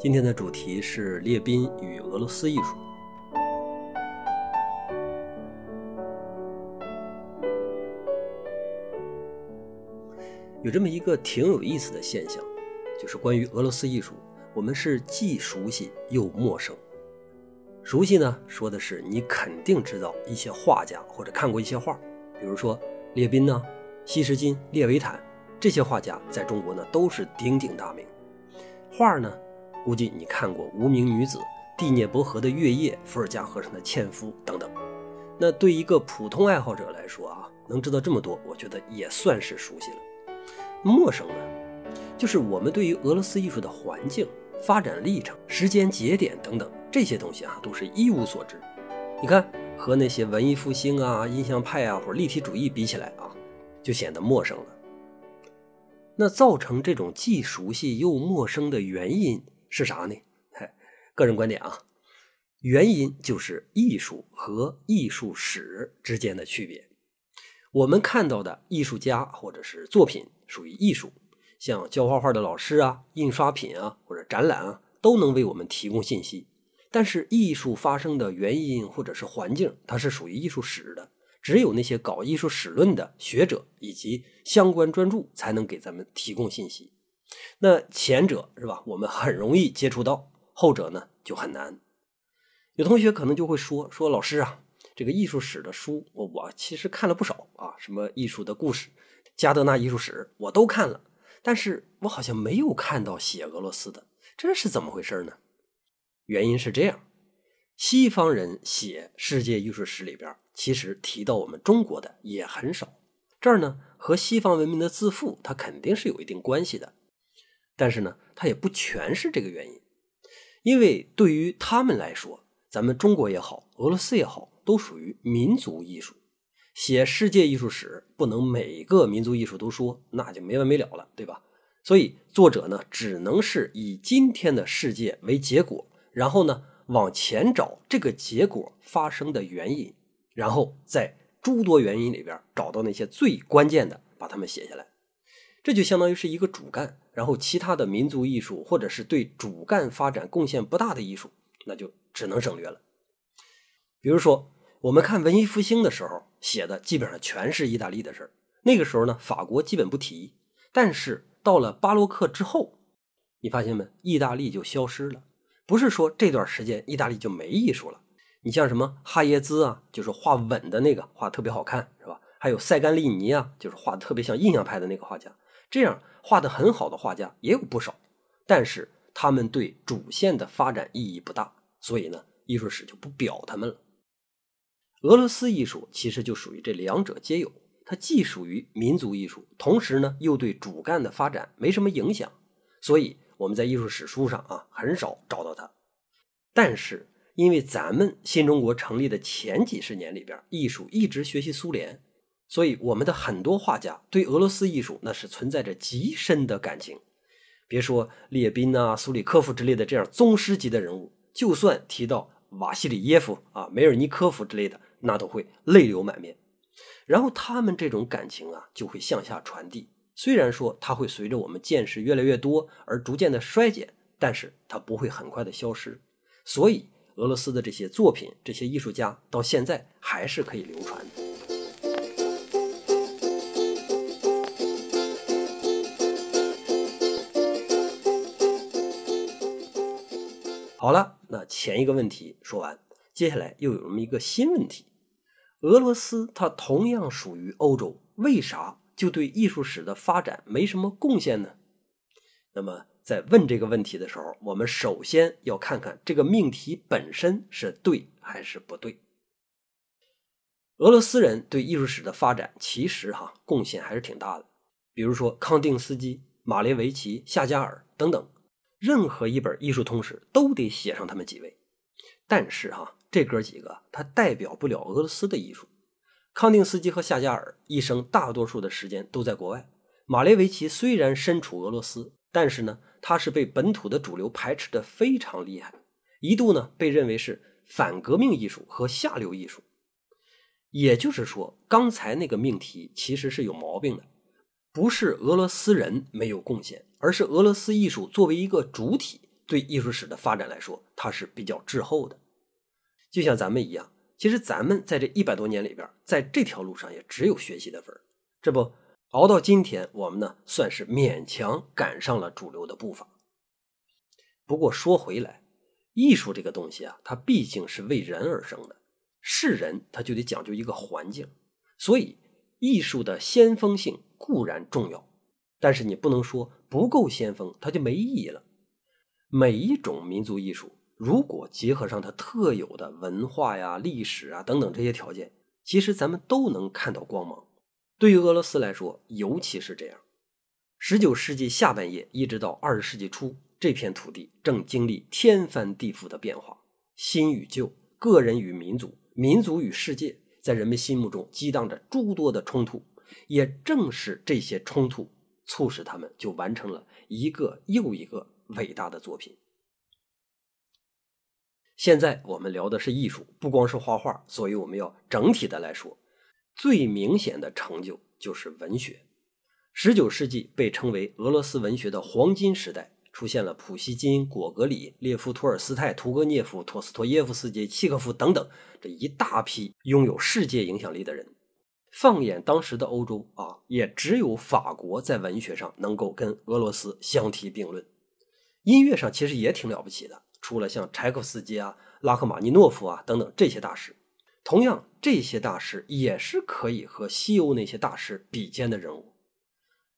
今天的主题是列宾与俄罗斯艺术。有这么一个挺有意思的现象，就是关于俄罗斯艺术，我们是既熟悉又陌生。熟悉呢，说的是你肯定知道一些画家或者看过一些画，比如说列宾呢、西什金、列维坦这些画家，在中国呢都是鼎鼎大名。画呢？估计你看过《无名女子》《蒂涅伯河的月夜》《伏尔加河上的纤夫》等等。那对一个普通爱好者来说啊，能知道这么多，我觉得也算是熟悉了。陌生呢，就是我们对于俄罗斯艺术的环境、发展历程、时间节点等等这些东西啊，都是一无所知。你看，和那些文艺复兴啊、印象派啊或者立体主义比起来啊，就显得陌生了。那造成这种既熟悉又陌生的原因？是啥呢？嗨，个人观点啊，原因就是艺术和艺术史之间的区别。我们看到的艺术家或者是作品属于艺术，像教画画的老师啊、印刷品啊或者展览啊，都能为我们提供信息。但是艺术发生的原因或者是环境，它是属于艺术史的，只有那些搞艺术史论的学者以及相关专著才能给咱们提供信息。那前者是吧？我们很容易接触到，后者呢就很难。有同学可能就会说：“说老师啊，这个艺术史的书，我我其实看了不少啊，什么艺术的故事、加德纳艺术史我都看了，但是我好像没有看到写俄罗斯的，这是怎么回事呢？”原因是这样：西方人写世界艺术史里边，其实提到我们中国的也很少。这儿呢，和西方文明的自负，它肯定是有一定关系的。但是呢，它也不全是这个原因，因为对于他们来说，咱们中国也好，俄罗斯也好，都属于民族艺术。写世界艺术史，不能每个民族艺术都说，那就没完没了了，对吧？所以作者呢，只能是以今天的世界为结果，然后呢，往前找这个结果发生的原因，然后在诸多原因里边找到那些最关键的，把它们写下来。这就相当于是一个主干。然后，其他的民族艺术或者是对主干发展贡献不大的艺术，那就只能省略了。比如说，我们看文艺复兴的时候写的基本上全是意大利的事儿。那个时候呢，法国基本不提。但是到了巴洛克之后，你发现没？意大利就消失了。不是说这段时间意大利就没艺术了。你像什么哈耶兹啊，就是画稳的那个，画特别好看，是吧？还有塞甘利尼啊，就是画的特别像印象派的那个画家，这样。画的很好的画家也有不少，但是他们对主线的发展意义不大，所以呢，艺术史就不表他们了。俄罗斯艺术其实就属于这两者皆有，它既属于民族艺术，同时呢又对主干的发展没什么影响，所以我们在艺术史书上啊很少找到它。但是因为咱们新中国成立的前几十年里边，艺术一直学习苏联。所以，我们的很多画家对俄罗斯艺术那是存在着极深的感情。别说列宾呐、苏里科夫之类的这样宗师级的人物，就算提到瓦西里耶夫啊、梅尔尼科夫之类的，那都会泪流满面。然后他们这种感情啊，就会向下传递。虽然说它会随着我们见识越来越多而逐渐的衰减，但是它不会很快的消失。所以，俄罗斯的这些作品、这些艺术家到现在还是可以流传的。好了，那前一个问题说完，接下来又有这么一个新问题：俄罗斯它同样属于欧洲，为啥就对艺术史的发展没什么贡献呢？那么在问这个问题的时候，我们首先要看看这个命题本身是对还是不对。俄罗斯人对艺术史的发展其实哈贡献还是挺大的，比如说康定斯基、马列维奇、夏加尔等等。任何一本艺术通史都得写上他们几位，但是哈，这哥几个他代表不了俄罗斯的艺术。康定斯基和夏加尔一生大多数的时间都在国外。马列维奇虽然身处俄罗斯，但是呢，他是被本土的主流排斥的非常厉害，一度呢被认为是反革命艺术和下流艺术。也就是说，刚才那个命题其实是有毛病的，不是俄罗斯人没有贡献。而是俄罗斯艺术作为一个主体，对艺术史的发展来说，它是比较滞后的。就像咱们一样，其实咱们在这一百多年里边，在这条路上也只有学习的份儿。这不熬到今天，我们呢算是勉强赶上了主流的步伐。不过说回来，艺术这个东西啊，它毕竟是为人而生的，是人他就得讲究一个环境，所以艺术的先锋性固然重要，但是你不能说不够先锋，它就没意义了。每一种民族艺术。如果结合上它特有的文化呀、历史啊等等这些条件，其实咱们都能看到光芒。对于俄罗斯来说，尤其是这样。十九世纪下半叶一直到二十世纪初，这片土地正经历天翻地覆的变化，新与旧、个人与民族、民族与世界，在人们心目中激荡着诸多的冲突。也正是这些冲突，促使他们就完成了一个又一个伟大的作品。现在我们聊的是艺术，不光是画画，所以我们要整体的来说。最明显的成就就是文学。十九世纪被称为俄罗斯文学的黄金时代，出现了普希金、果戈里、列夫·托尔斯泰、屠格涅夫、托斯托耶夫斯基、契诃夫等等这一大批拥有世界影响力的人。放眼当时的欧洲啊，也只有法国在文学上能够跟俄罗斯相提并论。音乐上其实也挺了不起的。除了像柴可夫斯基啊、拉赫玛尼诺夫啊等等这些大师，同样这些大师也是可以和西欧那些大师比肩的人物。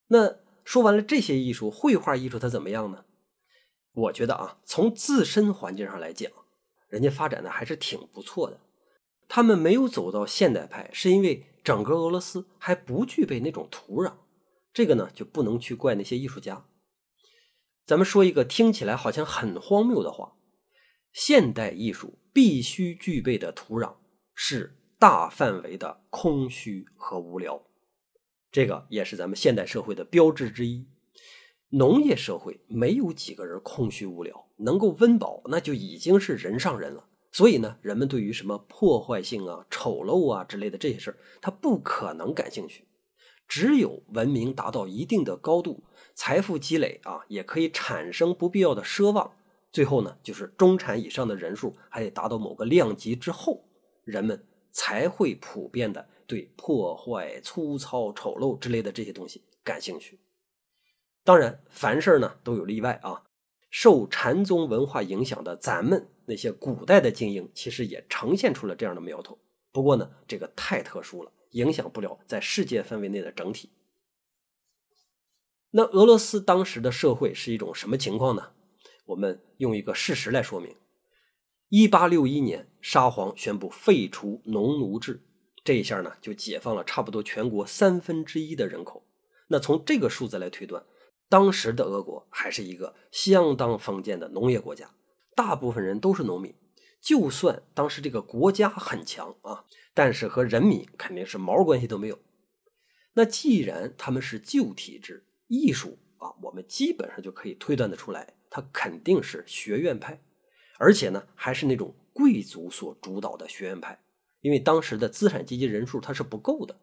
那说完了这些艺术，绘画艺术它怎么样呢？我觉得啊，从自身环境上来讲，人家发展的还是挺不错的。他们没有走到现代派，是因为整个俄罗斯还不具备那种土壤。这个呢，就不能去怪那些艺术家。咱们说一个听起来好像很荒谬的话：现代艺术必须具备的土壤是大范围的空虚和无聊。这个也是咱们现代社会的标志之一。农业社会没有几个人空虚无聊，能够温饱那就已经是人上人了。所以呢，人们对于什么破坏性啊、丑陋啊之类的这些事儿，他不可能感兴趣。只有文明达到一定的高度，财富积累啊，也可以产生不必要的奢望。最后呢，就是中产以上的人数还得达到某个量级之后，人们才会普遍的对破坏、粗糙、丑陋之类的这些东西感兴趣。当然，凡事呢都有例外啊。受禅宗文化影响的咱们那些古代的精英，其实也呈现出了这样的苗头。不过呢，这个太特殊了。影响不了在世界范围内的整体。那俄罗斯当时的社会是一种什么情况呢？我们用一个事实来说明：一八六一年，沙皇宣布废除农奴制，这一下呢就解放了差不多全国三分之一的人口。那从这个数字来推断，当时的俄国还是一个相当封建的农业国家，大部分人都是农民。就算当时这个国家很强啊。但是和人民肯定是毛关系都没有。那既然他们是旧体制，艺术啊，我们基本上就可以推断得出来，它肯定是学院派，而且呢，还是那种贵族所主导的学院派。因为当时的资产阶级人数它是不够的，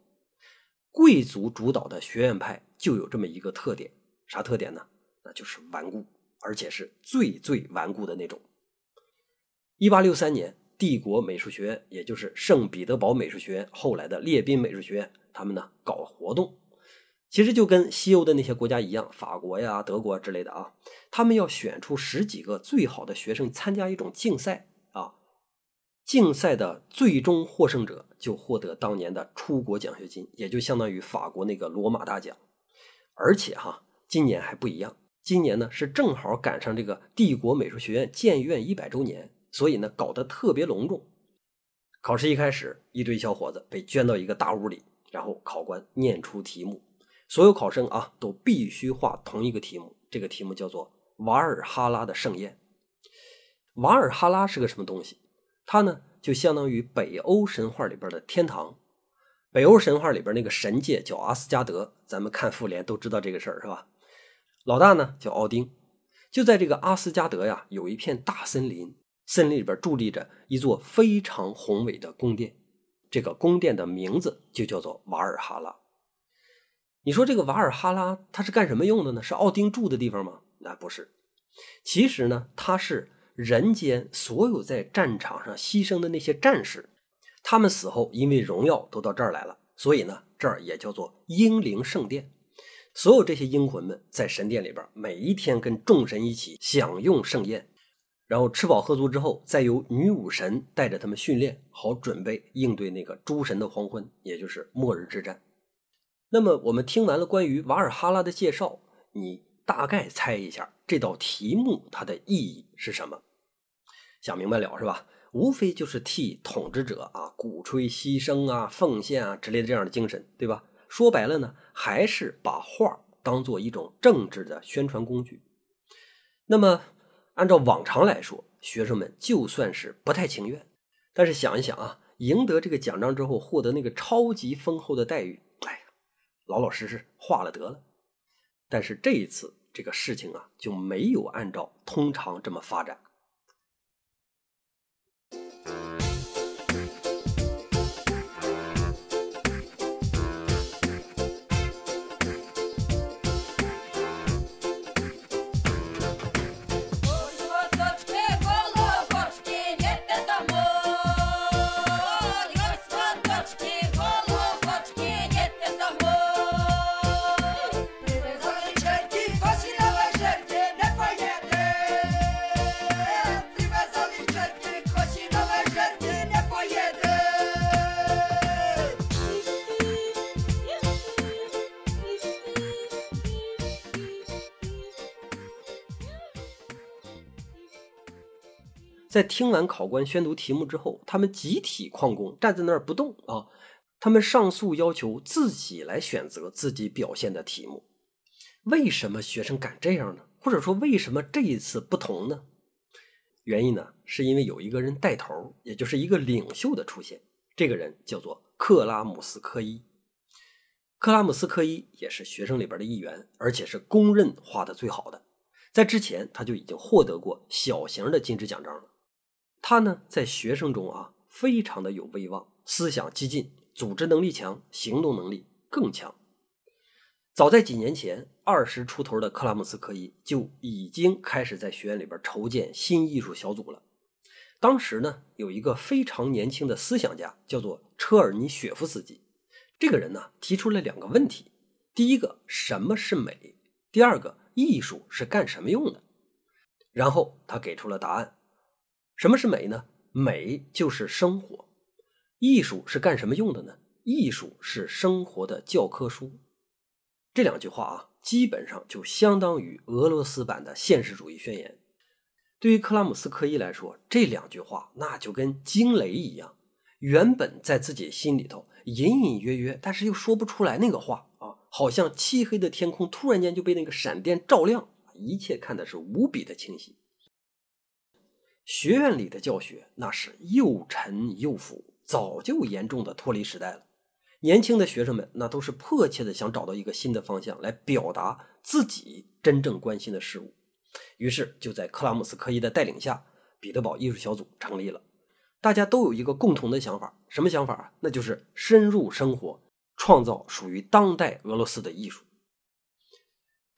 贵族主导的学院派就有这么一个特点，啥特点呢？那就是顽固，而且是最最顽固的那种。一八六三年。帝国美术学院，也就是圣彼得堡美术学院，后来的列宾美术学院，他们呢搞活动，其实就跟西欧的那些国家一样，法国呀、德国之类的啊，他们要选出十几个最好的学生参加一种竞赛啊，竞赛的最终获胜者就获得当年的出国奖学金，也就相当于法国那个罗马大奖。而且哈，今年还不一样，今年呢是正好赶上这个帝国美术学院建院一百周年。所以呢，搞得特别隆重。考试一开始，一堆小伙子被圈到一个大屋里，然后考官念出题目，所有考生啊都必须画同一个题目。这个题目叫做《瓦尔哈拉的盛宴》。瓦尔哈拉是个什么东西？它呢就相当于北欧神话里边的天堂。北欧神话里边那个神界叫阿斯加德，咱们看复联都知道这个事儿是吧？老大呢叫奥丁，就在这个阿斯加德呀，有一片大森林。森林里边伫立着一座非常宏伟的宫殿，这个宫殿的名字就叫做瓦尔哈拉。你说这个瓦尔哈拉它是干什么用的呢？是奥丁住的地方吗？那不是，其实呢，它是人间所有在战场上牺牲的那些战士，他们死后因为荣耀都到这儿来了，所以呢，这儿也叫做英灵圣殿。所有这些英魂们在神殿里边，每一天跟众神一起享用盛宴，然后吃饱喝足之后，再由女武神带着他们训练，好准备应对那个诸神的黄昏，也就是末日之战。那么，我们听完了关于瓦尔哈拉的介绍，你大概猜一下这道题目它的意义是什么？想明白了是吧？无非就是替统治者啊鼓吹牺牲啊、奉献啊之类的这样的精神，对吧？说白了呢，还是把画当做一种政治的宣传工具。那么，按照往常来说，学生们就算是不太情愿，但是想一想啊，赢得这个奖章之后，获得那个超级丰厚的待遇，哎呀，老老实实画了得了。但是这一次，这个事情啊，就没有按照通常这么发展。在听完考官宣读题目之后，他们集体旷工，站在那儿不动啊。他们上诉要求自己来选择自己表现的题目。为什么学生敢这样呢？或者说为什么这一次不同呢？原因呢，是因为有一个人带头，也就是一个领袖的出现。这个人叫做克拉姆斯科伊。克拉姆斯科伊也是学生里边的一员，而且是公认画的最好的。在之前，他就已经获得过小型的金质奖章了。他呢，在学生中啊，非常的有威望，思想激进，组织能力强，行动能力更强。早在几年前，二十出头的克拉姆斯科伊就已经开始在学院里边筹建新艺术小组了。当时呢，有一个非常年轻的思想家，叫做车尔尼雪夫斯基。这个人呢，提出了两个问题：第一个，什么是美？第二个，艺术是干什么用的？然后他给出了答案。什么是美呢？美就是生活。艺术是干什么用的呢？艺术是生活的教科书。这两句话啊，基本上就相当于俄罗斯版的现实主义宣言。对于克拉姆斯科伊来说，这两句话那就跟惊雷一样。原本在自己心里头隐隐约约，但是又说不出来那个话啊，好像漆黑的天空突然间就被那个闪电照亮，一切看的是无比的清晰。学院里的教学那是又沉又腐，早就严重的脱离时代了。年轻的学生们那都是迫切的想找到一个新的方向来表达自己真正关心的事物。于是就在克拉姆斯科伊的带领下，彼得堡艺术小组成立了。大家都有一个共同的想法，什么想法啊？那就是深入生活，创造属于当代俄罗斯的艺术。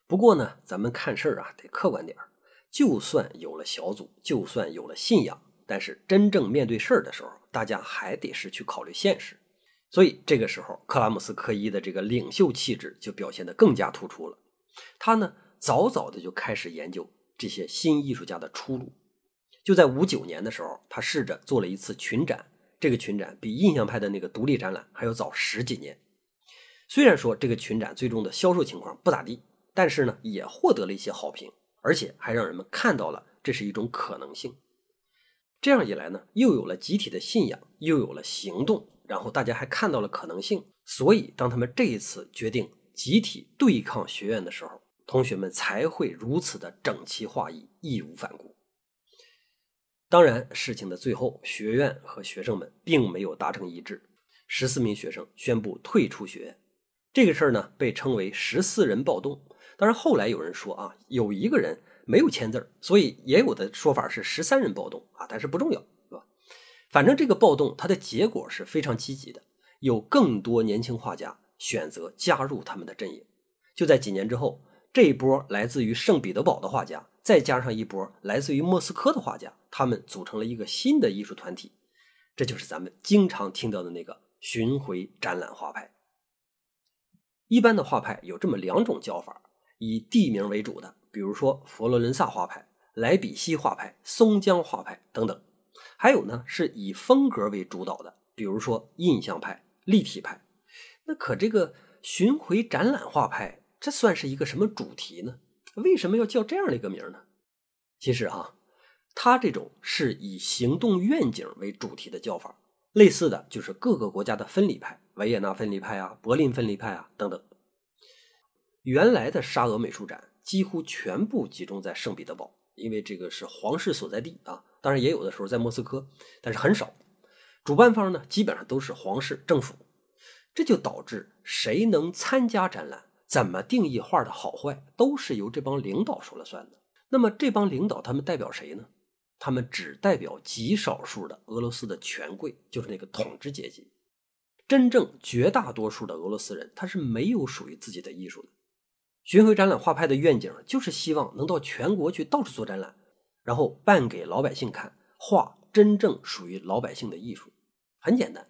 不过呢，咱们看事儿啊，得客观点儿。就算有了小组，就算有了信仰，但是真正面对事儿的时候，大家还得是去考虑现实。所以这个时候，克拉姆斯科伊的这个领袖气质就表现得更加突出了。他呢，早早的就开始研究这些新艺术家的出路。就在五九年的时候，他试着做了一次群展，这个群展比印象派的那个独立展览还要早十几年。虽然说这个群展最终的销售情况不咋地，但是呢，也获得了一些好评。而且还让人们看到了这是一种可能性，这样一来呢，又有了集体的信仰，又有了行动，然后大家还看到了可能性，所以当他们这一次决定集体对抗学院的时候，同学们才会如此的整齐划一，义无反顾。当然，事情的最后，学院和学生们并没有达成一致，十四名学生宣布退出学院，这个事儿呢，被称为“十四人暴动”。当然，后来有人说啊，有一个人没有签字所以也有的说法是十三人暴动啊，但是不重要，是吧？反正这个暴动它的结果是非常积极的，有更多年轻画家选择加入他们的阵营。就在几年之后，这一波来自于圣彼得堡的画家再加上一波来自于莫斯科的画家，他们组成了一个新的艺术团体，这就是咱们经常听到的那个巡回展览画派。一般的画派有这么两种叫法：以地名为主的，比如说佛罗伦萨画派、莱比锡画派、松江画派等等；还有呢是以风格为主导的，比如说印象派、立体派。那可这个巡回展览画派，这算是一个什么主题呢？为什么要叫这样的一个名呢？其实啊，它这种是以行动愿景为主题的叫法。类似的就是各个国家的分离派，维也纳分离派啊，柏林分离派啊等等。原来的沙俄美术展几乎全部集中在圣彼得堡，因为这个是皇室所在地啊。当然也有的时候在莫斯科，但是很少。主办方呢，基本上都是皇室政府，这就导致谁能参加展览，怎么定义画的好坏，都是由这帮领导说了算的。那么这帮领导他们代表谁呢？他们只代表极少数的俄罗斯的权贵，就是那个统治阶级。真正绝大多数的俄罗斯人，他是没有属于自己的艺术的。巡回展览画派的愿景就是希望能到全国去到处做展览，然后办给老百姓看，画真正属于老百姓的艺术。很简单，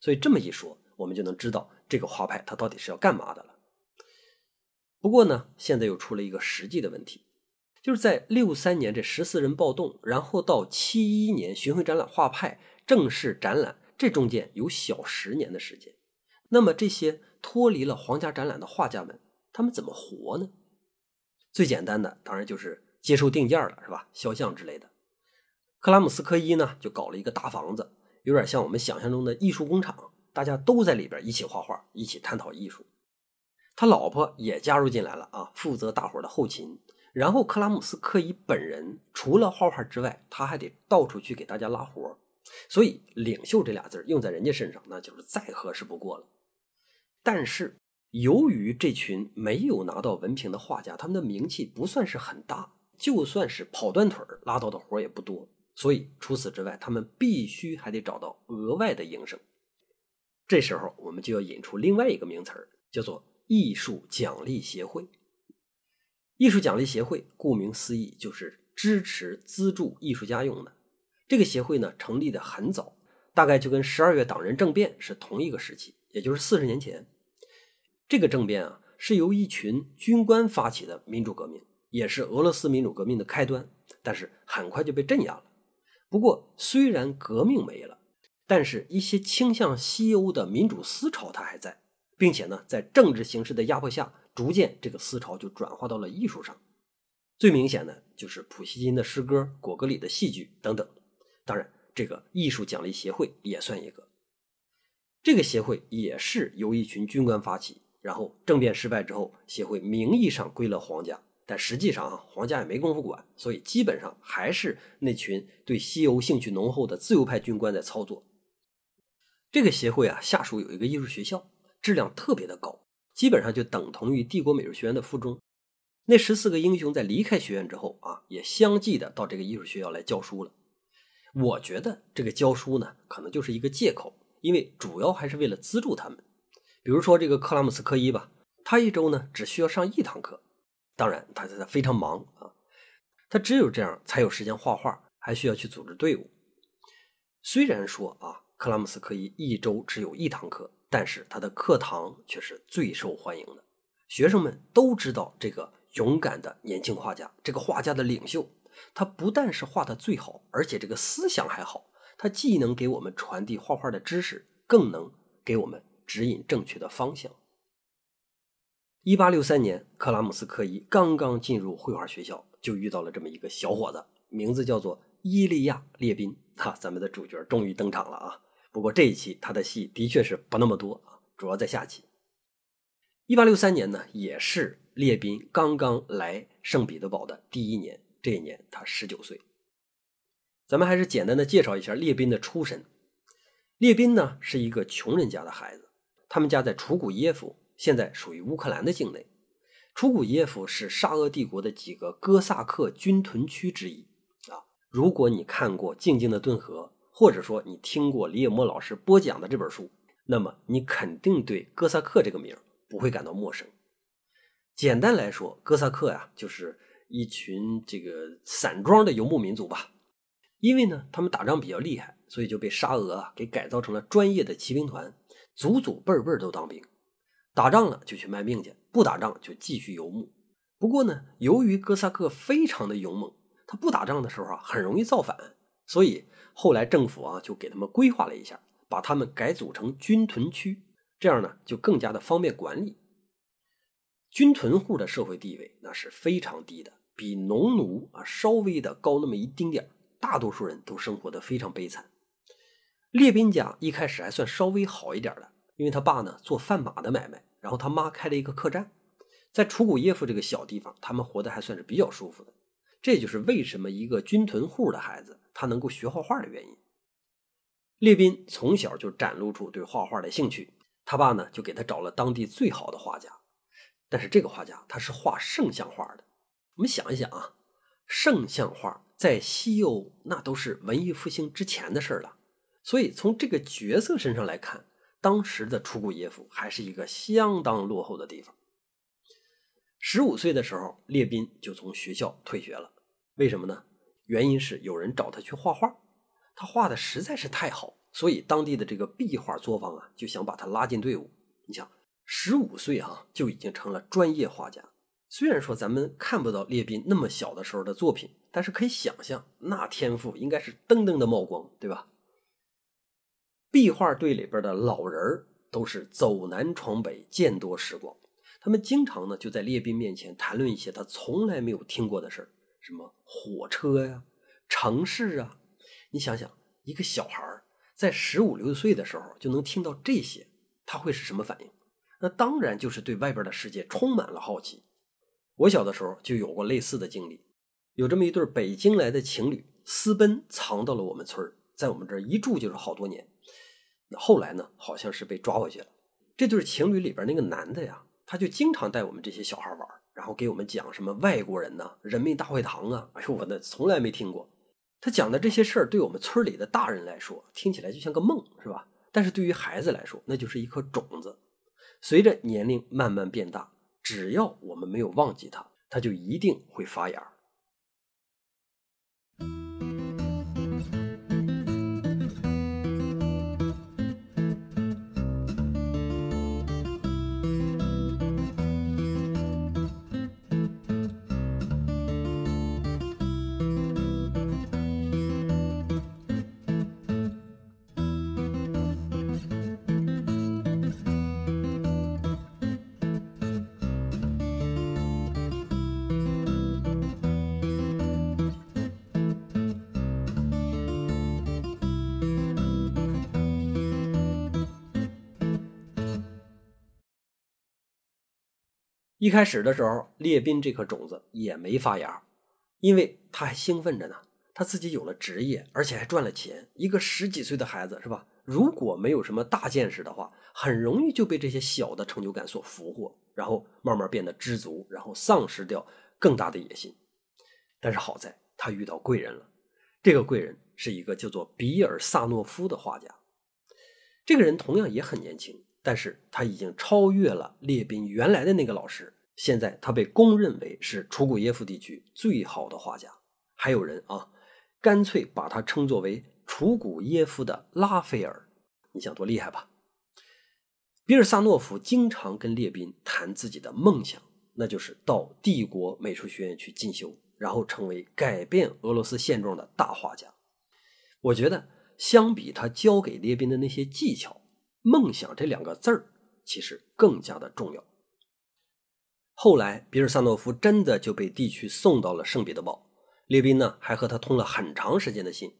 所以这么一说，我们就能知道这个画派它到底是要干嘛的了。不过呢，现在又出了一个实际的问题。就是在六三年这十四人暴动，然后到七一年巡回展览画派正式展览，这中间有小十年的时间。那么这些脱离了皇家展览的画家们，他们怎么活呢？最简单的当然就是接受定件了，是吧？肖像之类的。克拉姆斯科伊呢就搞了一个大房子，有点像我们想象中的艺术工厂，大家都在里边一起画画，一起探讨艺术。他老婆也加入进来了啊，负责大伙的后勤。然后克拉姆斯科伊本人除了画画之外，他还得到处去给大家拉活所以“领袖”这俩字用在人家身上，那就是再合适不过了。但是由于这群没有拿到文凭的画家，他们的名气不算是很大，就算是跑断腿拉到的活也不多，所以除此之外，他们必须还得找到额外的营生。这时候我们就要引出另外一个名词叫做“艺术奖励协会”。艺术奖励协会顾名思义就是支持资助艺术家用的。这个协会呢成立的很早，大概就跟十二月党人政变是同一个时期，也就是四十年前。这个政变啊是由一群军官发起的民主革命，也是俄罗斯民主革命的开端，但是很快就被镇压了。不过虽然革命没了，但是一些倾向西欧的民主思潮它还在，并且呢在政治形势的压迫下。逐渐，这个思潮就转化到了艺术上。最明显的就是普希金的诗歌、果戈里的戏剧等等。当然，这个艺术奖励协会也算一个。这个协会也是由一群军官发起，然后政变失败之后，协会名义上归了皇家，但实际上啊，皇家也没工夫管，所以基本上还是那群对西欧兴趣浓厚的自由派军官在操作。这个协会啊，下属有一个艺术学校，质量特别的高。基本上就等同于帝国美术学院的附中。那十四个英雄在离开学院之后啊，也相继的到这个艺术学校来教书了。我觉得这个教书呢，可能就是一个借口，因为主要还是为了资助他们。比如说这个克拉姆斯科伊吧，他一周呢只需要上一堂课，当然他他非常忙啊，他只有这样才有时间画画，还需要去组织队伍。虽然说啊，克拉姆斯科伊一周只有一堂课。但是他的课堂却是最受欢迎的，学生们都知道这个勇敢的年轻画家，这个画家的领袖。他不但是画的最好，而且这个思想还好。他既能给我们传递画画的知识，更能给我们指引正确的方向。一八六三年，克拉姆斯科伊刚刚进入绘画学校，就遇到了这么一个小伙子，名字叫做伊利亚·列宾。哈，咱们的主角终于登场了啊！不过这一期他的戏的确是不那么多啊，主要在下期。一八六三年呢，也是列宾刚刚来圣彼得堡的第一年，这一年他十九岁。咱们还是简单的介绍一下列宾的出身。列宾呢是一个穷人家的孩子，他们家在楚古耶夫，现在属于乌克兰的境内。楚古耶夫是沙俄帝国的几个哥萨克军屯区之一啊。如果你看过《静静的顿河》。或者说你听过李野墨老师播讲的这本书，那么你肯定对哥萨克这个名不会感到陌生。简单来说，哥萨克呀就是一群这个散装的游牧民族吧。因为呢，他们打仗比较厉害，所以就被沙俄啊给改造成了专业的骑兵团，祖祖辈辈都当兵，打仗了就去卖命去，不打仗就继续游牧。不过呢，由于哥萨克非常的勇猛，他不打仗的时候啊很容易造反，所以后来政府啊就给他们规划了一下，把他们改组成军屯区，这样呢就更加的方便管理。军屯户的社会地位那是非常低的，比农奴啊稍微的高那么一丁点大多数人都生活的非常悲惨。列宾家一开始还算稍微好一点的，因为他爸呢做贩马的买卖，然后他妈开了一个客栈。在楚古耶夫这个小地方，他们活得还算是比较舒服的。这就是为什么一个军屯户的孩子他能够学画画的原因。列宾从小就展露出对画画的兴趣，他爸呢就给他找了当地最好的画家。但是这个画家他是画圣像画的。我们想一想啊，圣像画在西欧那都是文艺复兴之前的事了。所以从这个角色身上来看，当时的楚古耶夫还是一个相当落后的地方。十五岁的时候，列宾就从学校退学了。为什么呢？原因是有人找他去画画，他画的实在是太好，所以当地的这个壁画作坊啊就想把他拉进队伍。你想，十五岁啊就已经成了专业画家。虽然说咱们看不到列宾那么小的时候的作品，但是可以想象，那天赋应该是噔噔的冒光，对吧？壁画队里边的老人都是走南闯北，见多识广。他们经常呢就在列宾面前谈论一些他从来没有听过的事儿，什么火车呀、城市啊。你想想，一个小孩在十五六岁的时候就能听到这些，他会是什么反应？那当然就是对外边的世界充满了好奇。我小的时候就有过类似的经历，有这么一对北京来的情侣私奔藏到了我们村在我们这儿一住就是好多年。那后来呢，好像是被抓回去了。这对情侣里边那个男的呀。他就经常带我们这些小孩玩，然后给我们讲什么外国人呐、人民大会堂啊。哎呦，我那从来没听过。他讲的这些事儿，对我们村里的大人来说，听起来就像个梦，是吧？但是对于孩子来说，那就是一颗种子。随着年龄慢慢变大，只要我们没有忘记他，他就一定会发芽。一开始的时候，列宾这颗种子也没发芽，因为他还兴奋着呢。他自己有了职业，而且还赚了钱。一个十几岁的孩子，是吧？如果没有什么大见识的话，很容易就被这些小的成就感所俘获，然后慢慢变得知足，然后丧失掉更大的野心。但是好在他遇到贵人了，这个贵人是一个叫做比尔萨诺夫的画家。这个人同样也很年轻。但是他已经超越了列宾原来的那个老师，现在他被公认为是楚古耶夫地区最好的画家。还有人啊，干脆把他称作为楚古耶夫的拉斐尔。你想多厉害吧？比尔萨诺夫经常跟列宾谈自己的梦想，那就是到帝国美术学院去进修，然后成为改变俄罗斯现状的大画家。我觉得，相比他教给列宾的那些技巧。梦想这两个字儿其实更加的重要。后来，比尔萨诺夫真的就被地区送到了圣彼得堡，列宾呢还和他通了很长时间的信。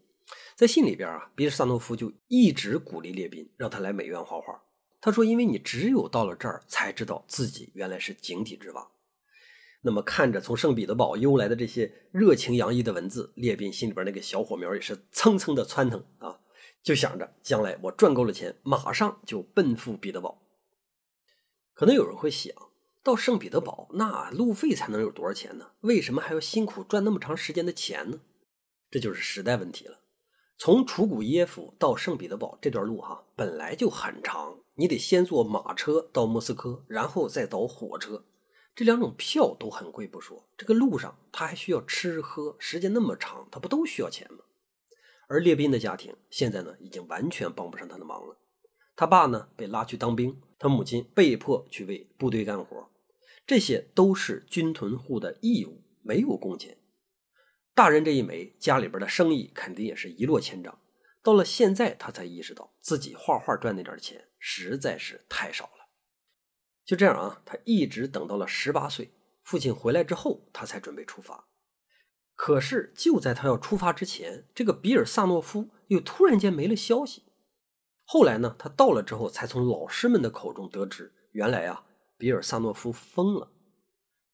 在信里边啊，比尔萨诺夫就一直鼓励列宾，让他来美院画画。他说：“因为你只有到了这儿，才知道自己原来是井底之蛙。”那么，看着从圣彼得堡邮来的这些热情洋溢的文字，列宾心里边那个小火苗也是蹭蹭的窜腾啊。就想着将来我赚够了钱，马上就奔赴彼得堡。可能有人会想到圣彼得堡，那路费才能有多少钱呢？为什么还要辛苦赚那么长时间的钱呢？这就是时代问题了。从楚古耶夫到圣彼得堡这段路哈，本来就很长，你得先坐马车到莫斯科，然后再倒火车，这两种票都很贵不说，这个路上他还需要吃喝，时间那么长，他不都需要钱吗？而列宾的家庭现在呢，已经完全帮不上他的忙了。他爸呢被拉去当兵，他母亲被迫去为部队干活，这些都是军屯户的义务，没有工钱。大人这一枚，家里边的生意肯定也是一落千丈。到了现在，他才意识到自己画画赚那点钱实在是太少了。就这样啊，他一直等到了十八岁，父亲回来之后，他才准备出发。可是就在他要出发之前，这个比尔萨诺夫又突然间没了消息。后来呢，他到了之后，才从老师们的口中得知，原来啊，比尔萨诺夫疯了。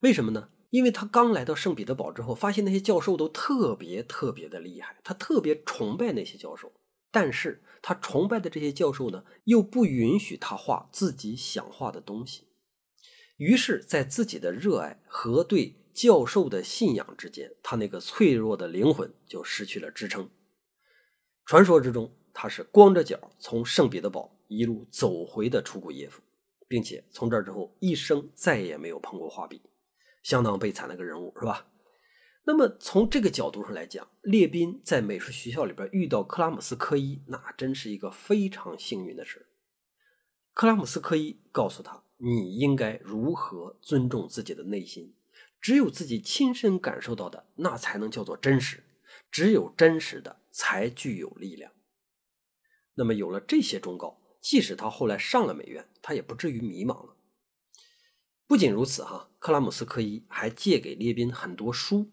为什么呢？因为他刚来到圣彼得堡之后，发现那些教授都特别特别的厉害，他特别崇拜那些教授。但是他崇拜的这些教授呢，又不允许他画自己想画的东西。于是，在自己的热爱和对教授的信仰之间，他那个脆弱的灵魂就失去了支撑。传说之中，他是光着脚从圣彼得堡一路走回的楚古耶夫，并且从这之后一生再也没有碰过画笔，相当悲惨的一个人物，是吧？那么从这个角度上来讲，列宾在美术学校里边遇到克拉姆斯科伊，那真是一个非常幸运的事。克拉姆斯科伊告诉他：“你应该如何尊重自己的内心。”只有自己亲身感受到的，那才能叫做真实；只有真实的，才具有力量。那么有了这些忠告，即使他后来上了美院，他也不至于迷茫了。不仅如此，哈，克拉姆斯科伊还借给列宾很多书。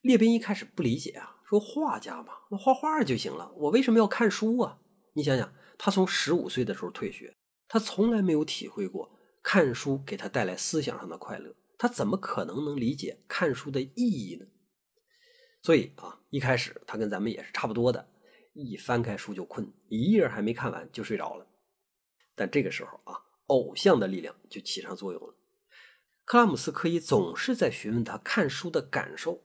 列宾一开始不理解啊，说画家嘛，那画画就行了，我为什么要看书啊？你想想，他从十五岁的时候退学，他从来没有体会过看书给他带来思想上的快乐。他怎么可能能理解看书的意义呢？所以啊，一开始他跟咱们也是差不多的，一翻开书就困，一页还没看完就睡着了。但这个时候啊，偶像的力量就起上作用了。克拉姆斯科伊总是在询问他看书的感受，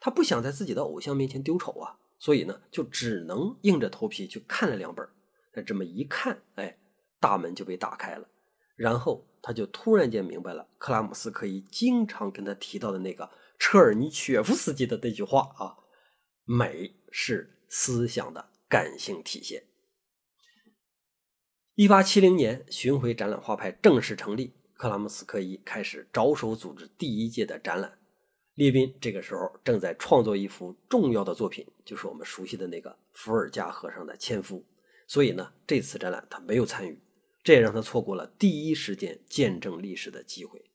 他不想在自己的偶像面前丢丑啊，所以呢，就只能硬着头皮去看了两本。那这么一看，哎，大门就被打开了。然后他就突然间明白了，克拉姆斯科伊经常跟他提到的那个车尔尼雪夫斯基的那句话啊：“美是思想的感性体现。”一八七零年，巡回展览画派正式成立，克拉姆斯科伊开始着手组织第一届的展览。列宾这个时候正在创作一幅重要的作品，就是我们熟悉的那个伏尔加河上的纤夫，所以呢，这次展览他没有参与。这也让他错过了第一时间见证历史的机会。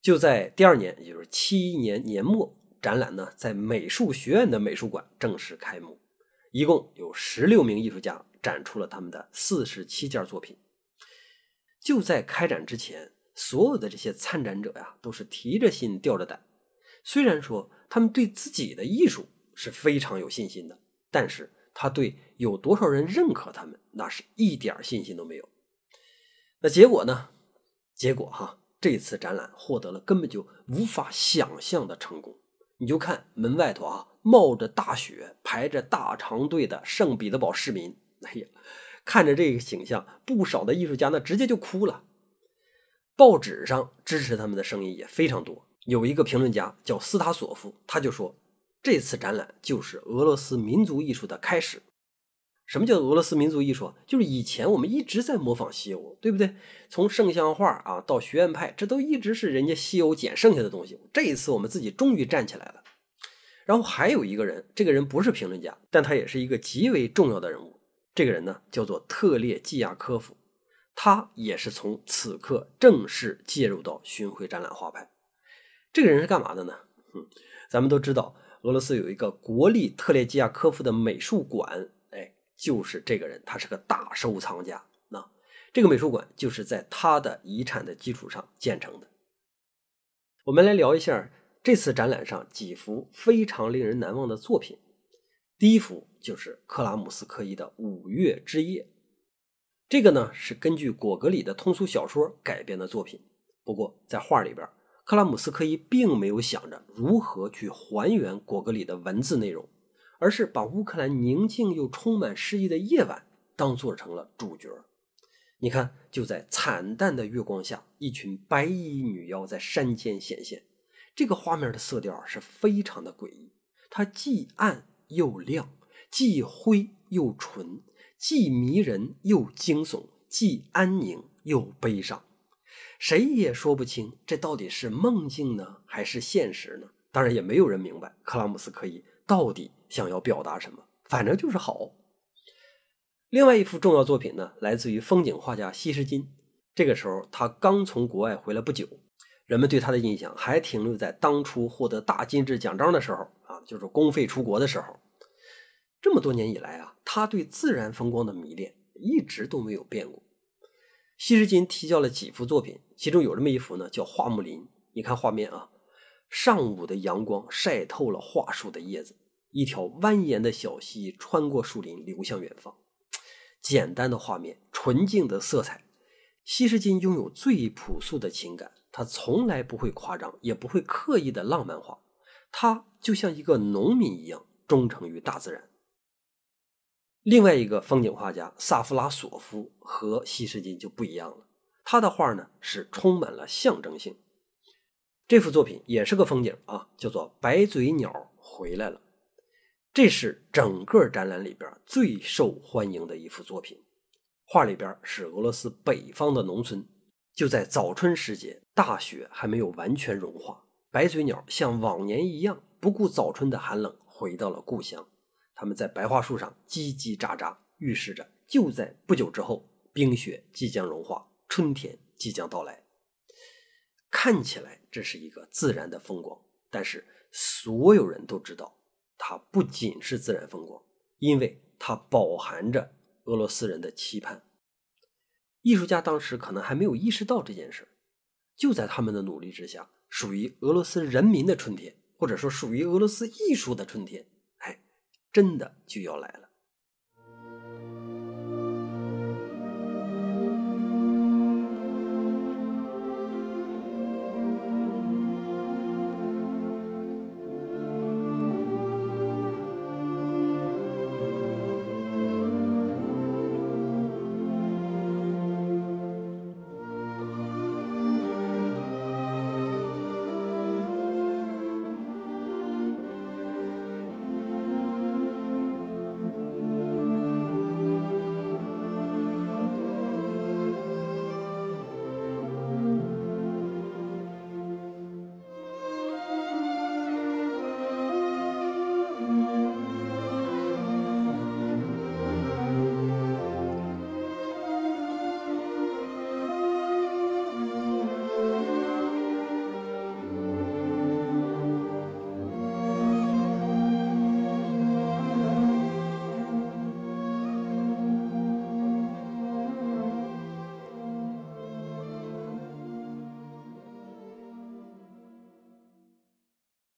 就在第二年，也就是七一年年末，展览呢在美术学院的美术馆正式开幕，一共有十六名艺术家展出了他们的四十七件作品。就在开展之前，所有的这些参展者呀，都是提着心吊着胆。虽然说他们对自己的艺术是非常有信心的，但是。他对有多少人认可他们，那是一点信心都没有。那结果呢？结果哈，这次展览获得了根本就无法想象的成功。你就看门外头啊，冒着大雪排着大长队的圣彼得堡市民，哎呀，看着这个景象，不少的艺术家呢直接就哭了。报纸上支持他们的声音也非常多。有一个评论家叫斯塔索夫，他就说。这次展览就是俄罗斯民族艺术的开始。什么叫俄罗斯民族艺术？就是以前我们一直在模仿西欧，对不对？从圣像画啊到学院派，这都一直是人家西欧捡剩下的东西。这一次我们自己终于站起来了。然后还有一个人，这个人不是评论家，但他也是一个极为重要的人物。这个人呢叫做特列季亚科夫，他也是从此刻正式介入到巡回展览画派。这个人是干嘛的呢？嗯，咱们都知道。俄罗斯有一个国立特列季亚科夫的美术馆，就是这个人，他是个大收藏家。那这个美术馆就是在他的遗产的基础上建成的。我们来聊一下这次展览上几幅非常令人难忘的作品。第一幅就是克拉姆斯科伊的《五月之夜》，这个呢是根据果戈里的通俗小说改编的作品，不过在画里边。克拉姆斯科伊并没有想着如何去还原果戈里的文字内容，而是把乌克兰宁静又充满诗意的夜晚当做成了主角。你看，就在惨淡的月光下，一群白衣女妖在山间显现。这个画面的色调是非常的诡异，它既暗又亮，既灰又纯，既迷人又惊悚，既安宁又悲伤。谁也说不清这到底是梦境呢，还是现实呢？当然，也没有人明白克拉姆斯科伊到底想要表达什么。反正就是好。另外一幅重要作品呢，来自于风景画家西施金。这个时候他刚从国外回来不久，人们对他的印象还停留在当初获得大金质奖章的时候啊，就是公费出国的时候。这么多年以来啊，他对自然风光的迷恋一直都没有变过。西施金提交了几幅作品，其中有这么一幅呢，叫《桦木林》。你看画面啊，上午的阳光晒透了桦树的叶子，一条蜿蜒的小溪穿过树林，流向远方。简单的画面，纯净的色彩。西什金拥有最朴素的情感，他从来不会夸张，也不会刻意的浪漫化。他就像一个农民一样，忠诚于大自然。另外一个风景画家萨夫拉索夫和西什金就不一样了，他的画呢是充满了象征性。这幅作品也是个风景啊，叫做《白嘴鸟回来了》，这是整个展览里边最受欢迎的一幅作品。画里边是俄罗斯北方的农村，就在早春时节，大雪还没有完全融化，白嘴鸟像往年一样，不顾早春的寒冷，回到了故乡。他们在白桦树上叽叽喳喳，预示着就在不久之后，冰雪即将融化，春天即将到来。看起来这是一个自然的风光，但是所有人都知道，它不仅是自然风光，因为它饱含着俄罗斯人的期盼。艺术家当时可能还没有意识到这件事，就在他们的努力之下，属于俄罗斯人民的春天，或者说属于俄罗斯艺术的春天。哎真的就要来了。